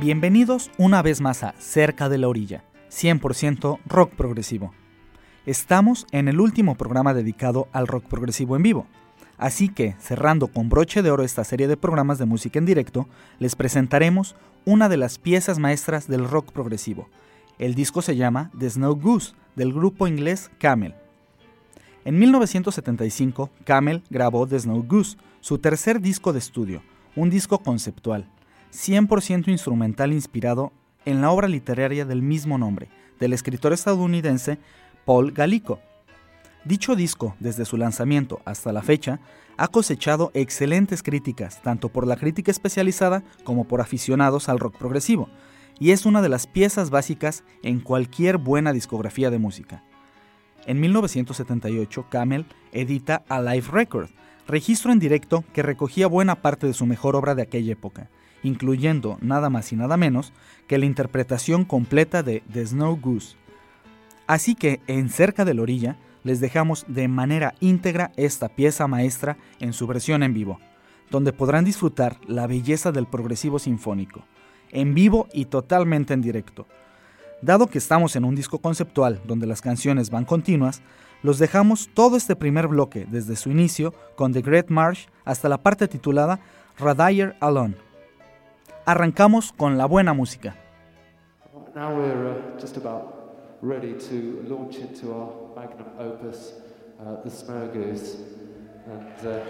Bienvenidos una vez más a Cerca de la Orilla, 100% rock progresivo. Estamos en el último programa dedicado al rock progresivo en vivo, así que cerrando con broche de oro esta serie de programas de música en directo, les presentaremos una de las piezas maestras del rock progresivo. El disco se llama The Snow Goose, del grupo inglés Camel. En 1975, Camel grabó The Snow Goose, su tercer disco de estudio, un disco conceptual 100% instrumental inspirado en la obra literaria del mismo nombre, del escritor estadounidense Paul Gallico. Dicho disco, desde su lanzamiento hasta la fecha, ha cosechado excelentes críticas, tanto por la crítica especializada como por aficionados al rock progresivo, y es una de las piezas básicas en cualquier buena discografía de música. En 1978, Camel edita A Live Record, registro en directo que recogía buena parte de su mejor obra de aquella época, incluyendo nada más y nada menos que la interpretación completa de The Snow Goose. Así que en Cerca de la Orilla les dejamos de manera íntegra esta pieza maestra en su versión en vivo, donde podrán disfrutar la belleza del progresivo sinfónico, en vivo y totalmente en directo. Dado que estamos en un disco conceptual donde las canciones van continuas, los dejamos todo este primer bloque desde su inicio con The Great March hasta la parte titulada Radayer Alone Arrancamos con la buena música. Now we're uh, just about ready to launch into our magnum opus, uh, The Snow Goose. And uh,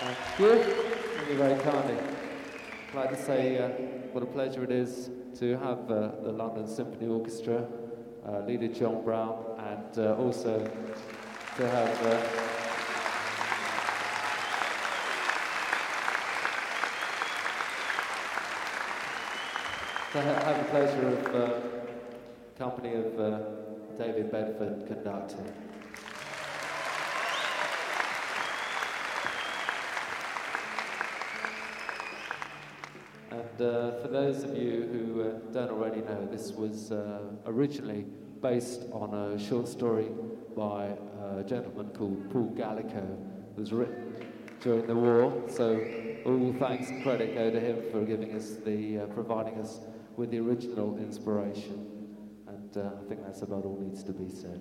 thank you. Thank you very kindly. I'd like to say uh, what a pleasure it is to have uh, the London Symphony Orchestra, uh, leader John Brown, and also to have ha- have the pleasure of uh, company of uh, David Bedford conducting. And uh, for those of you who uh, don't already know, this was uh, originally based on a short story by a gentleman called Paul Gallico. It was written during the war, so all thanks and credit go to him for giving us the, uh, providing us with the original inspiration. And uh, I think that's about all needs to be said.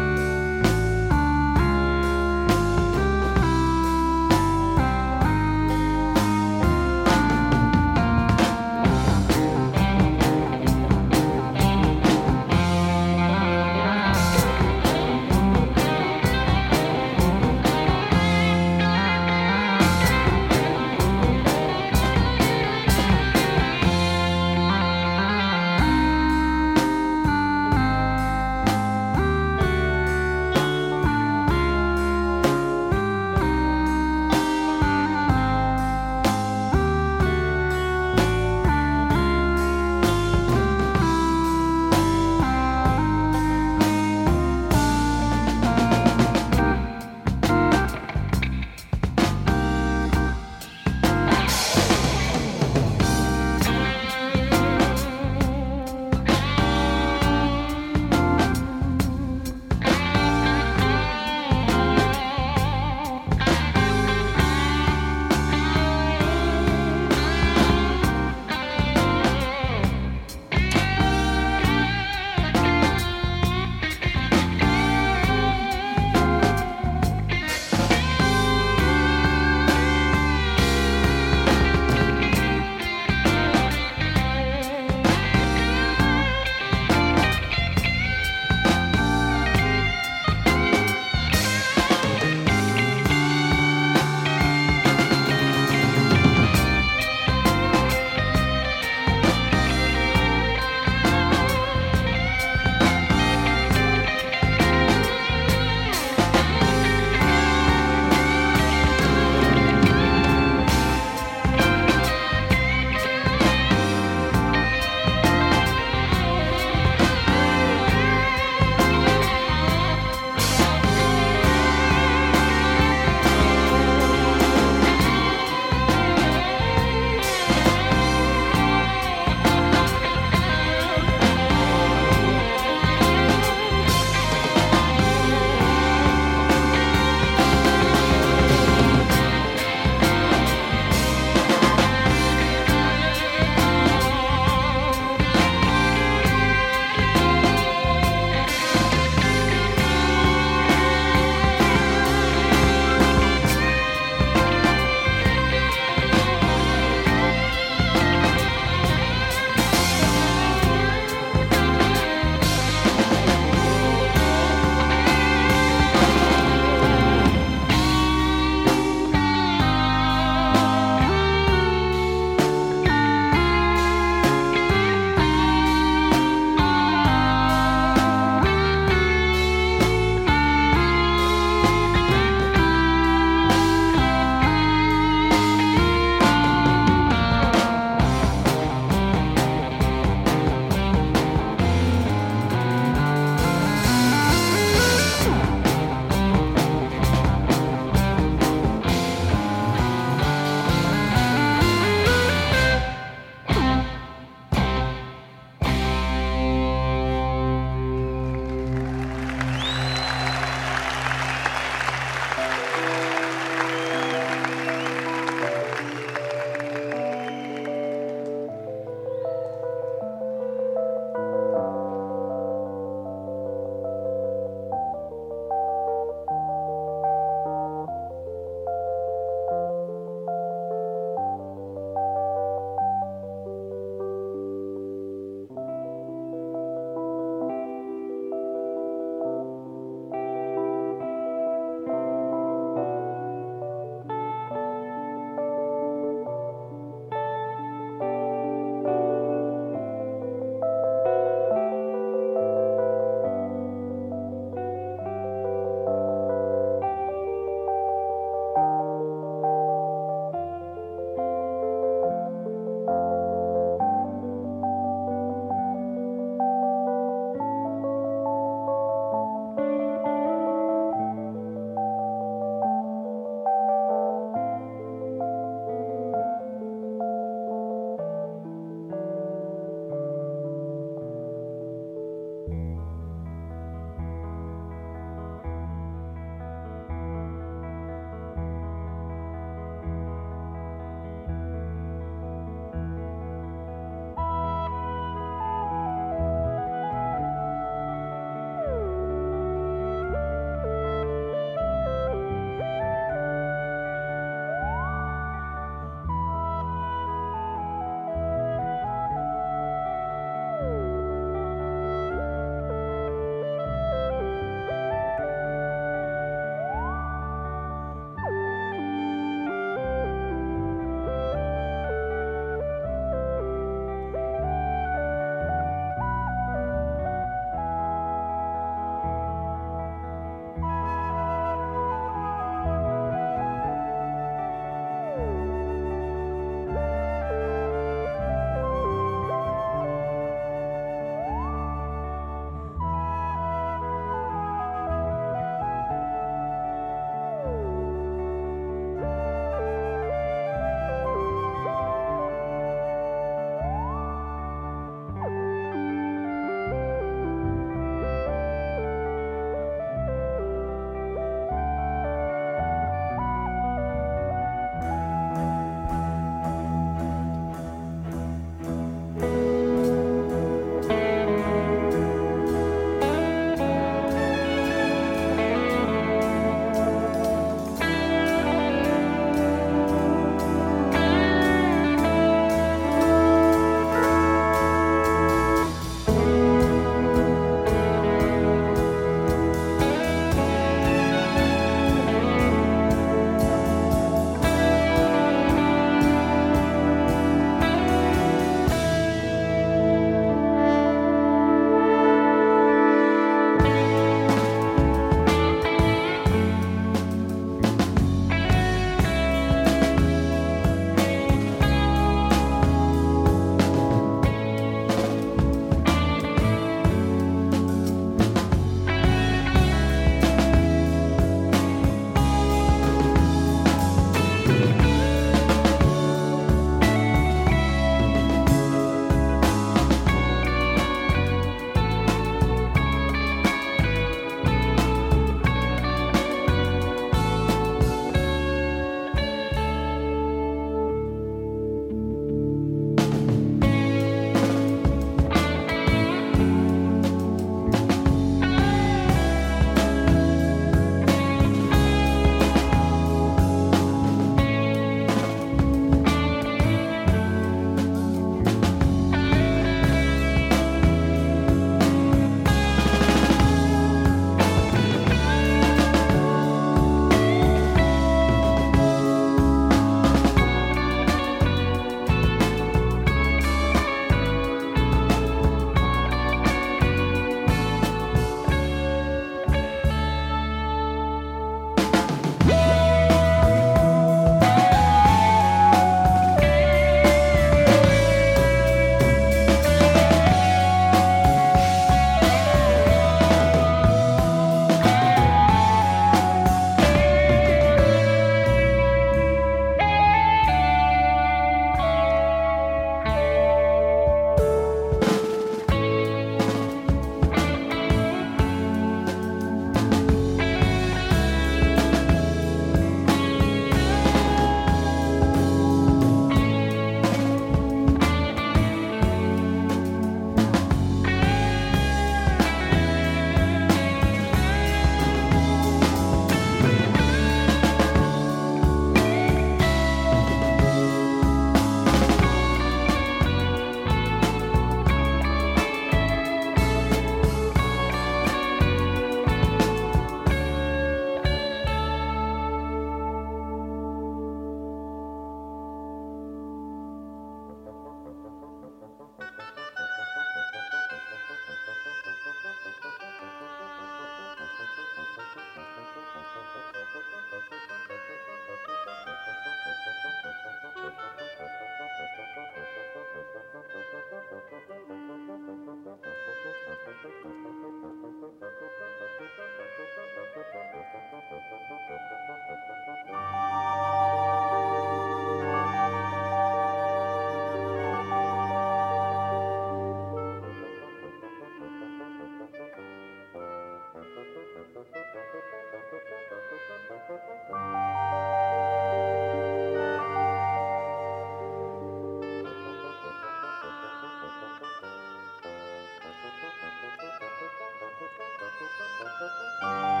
Música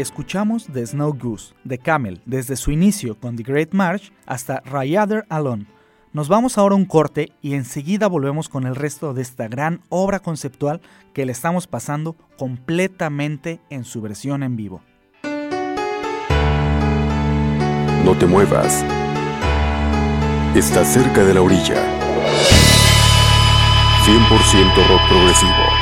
Escuchamos The Snow Goose de Camel desde su inicio con The Great March hasta Rather Alone. Nos vamos ahora a un corte y enseguida volvemos con el resto de esta gran obra conceptual que le estamos pasando completamente en su versión en vivo. No te muevas. Estás cerca de la orilla. 100% rock progresivo.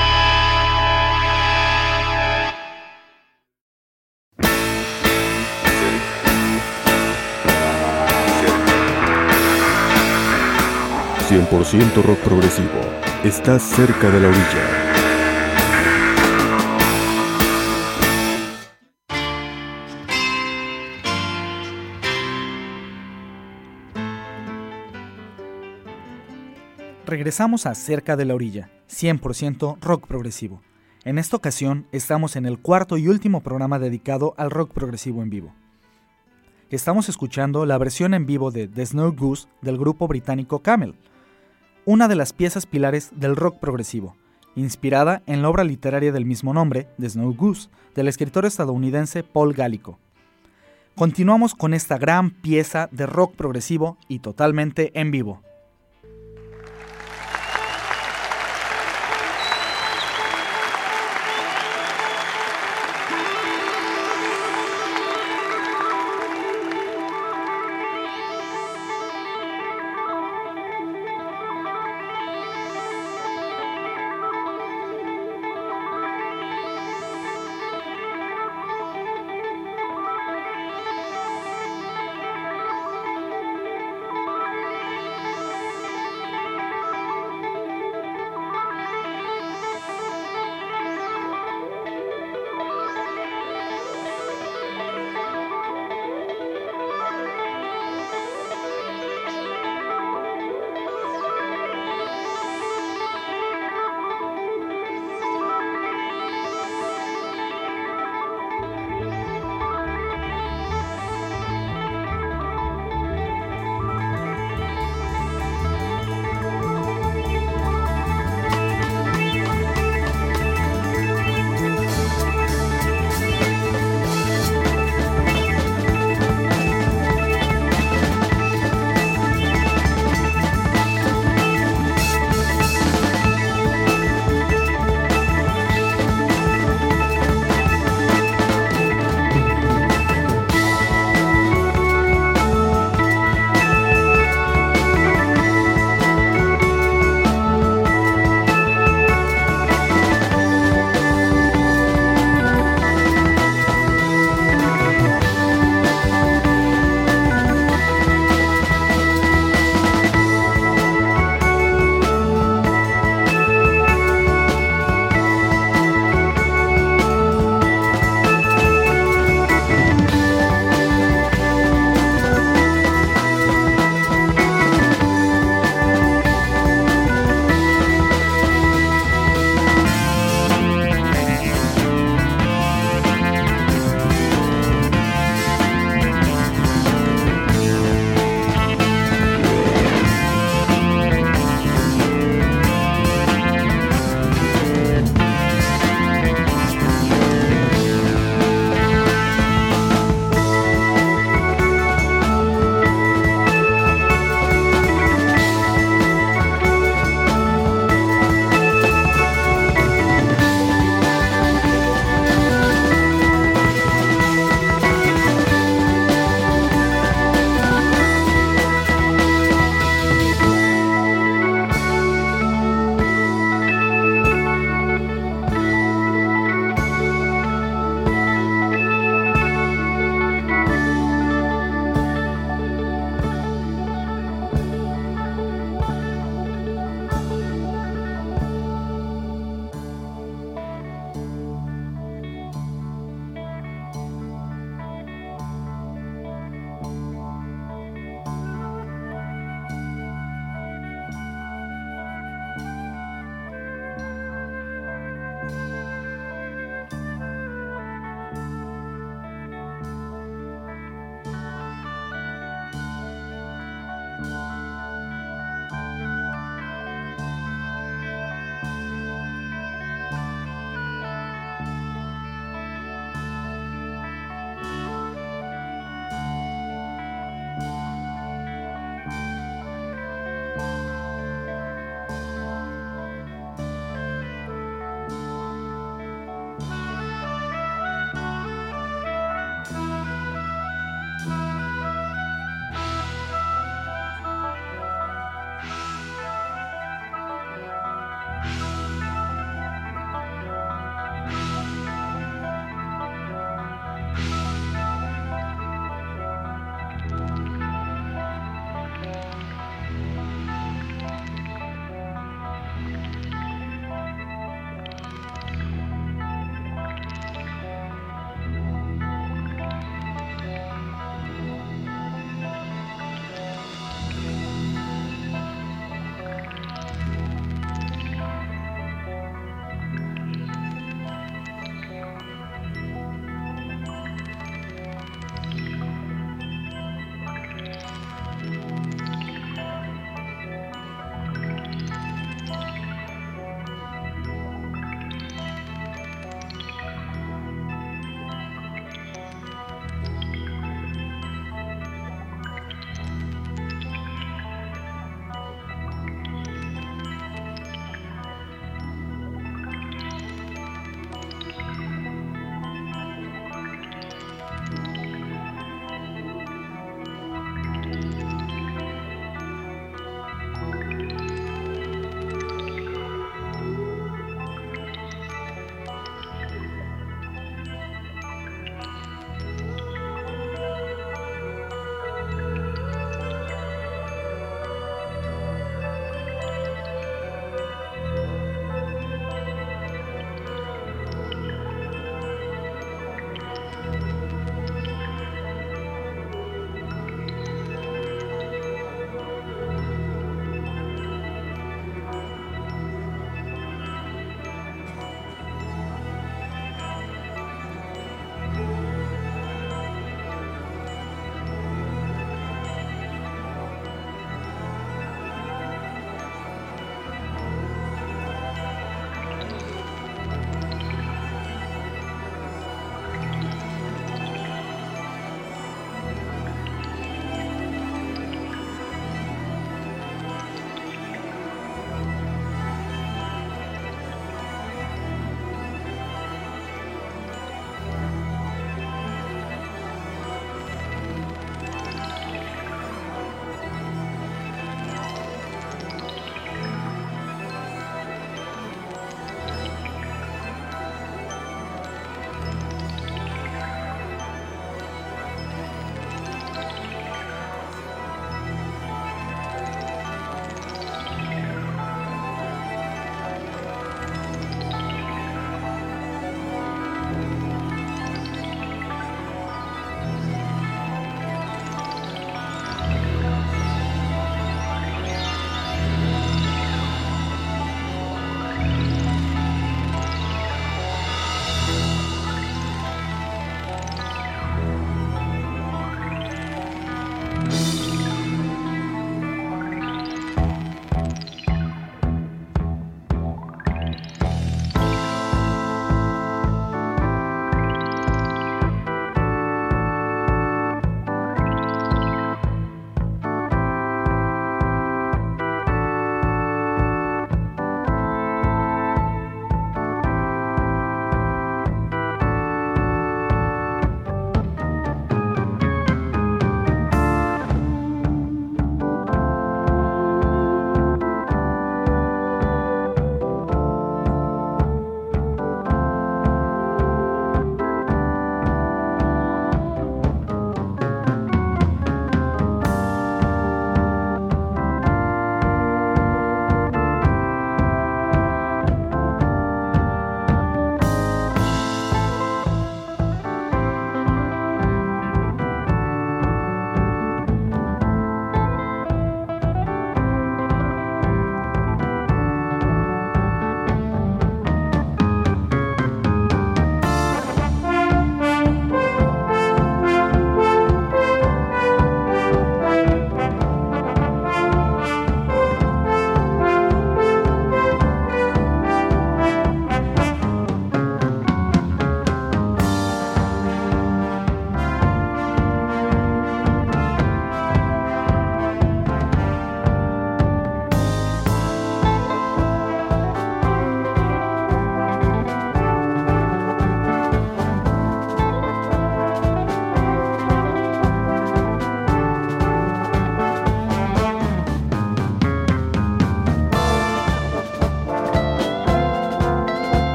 100% rock progresivo. Estás cerca de la orilla. Regresamos a Cerca de la Orilla, 100% rock progresivo. En esta ocasión estamos en el cuarto y último programa dedicado al rock progresivo en vivo. Estamos escuchando la versión en vivo de The Snow Goose del grupo británico Camel, una de las piezas pilares del rock progresivo, inspirada en la obra literaria del mismo nombre, The Snow Goose, del escritor estadounidense Paul Gallico. Continuamos con esta gran pieza de rock progresivo y totalmente en vivo.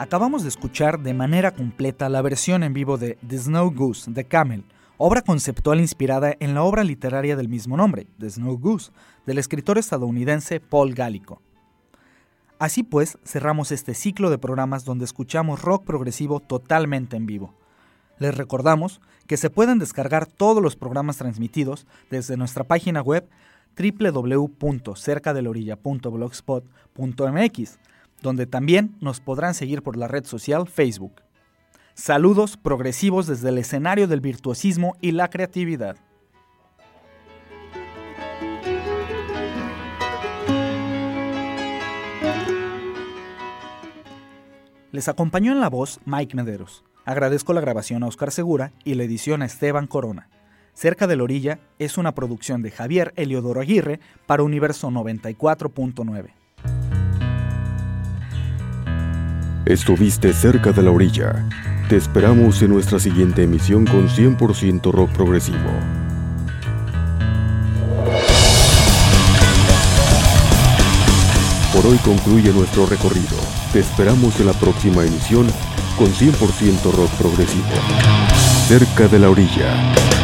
Acabamos de escuchar de manera completa la versión en vivo de The Snow Goose de Camel, obra conceptual inspirada en la obra literaria del mismo nombre, The Snow Goose, del escritor estadounidense Paul Gallico. Así pues, cerramos este ciclo de programas donde escuchamos rock progresivo totalmente en vivo. Les recordamos que se pueden descargar todos los programas transmitidos desde nuestra página web www.cercadelorilla.blogspot.mx donde también nos podrán seguir por la red social Facebook. Saludos progresivos desde el escenario del virtuosismo y la creatividad. Les acompañó en la voz Mike Mederos. Agradezco la grabación a Oscar Segura y la edición a Esteban Corona. Cerca de la orilla es una producción de Javier Eliodoro Aguirre para Universo 94.9. Estuviste cerca de la orilla. Te esperamos en nuestra siguiente emisión con 100% rock progresivo. Por hoy concluye nuestro recorrido. Te esperamos en la próxima emisión con 100% rock progresivo. Cerca de la orilla.